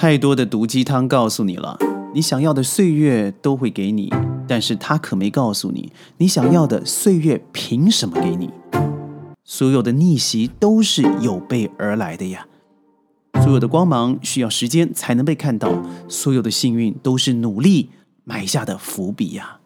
太多的毒鸡汤告诉你了，你想要的岁月都会给你，但是他可没告诉你，你想要的岁月凭什么给你？所有的逆袭都是有备而来的呀，所有的光芒需要时间才能被看到，所有的幸运都是努力埋下的伏笔呀。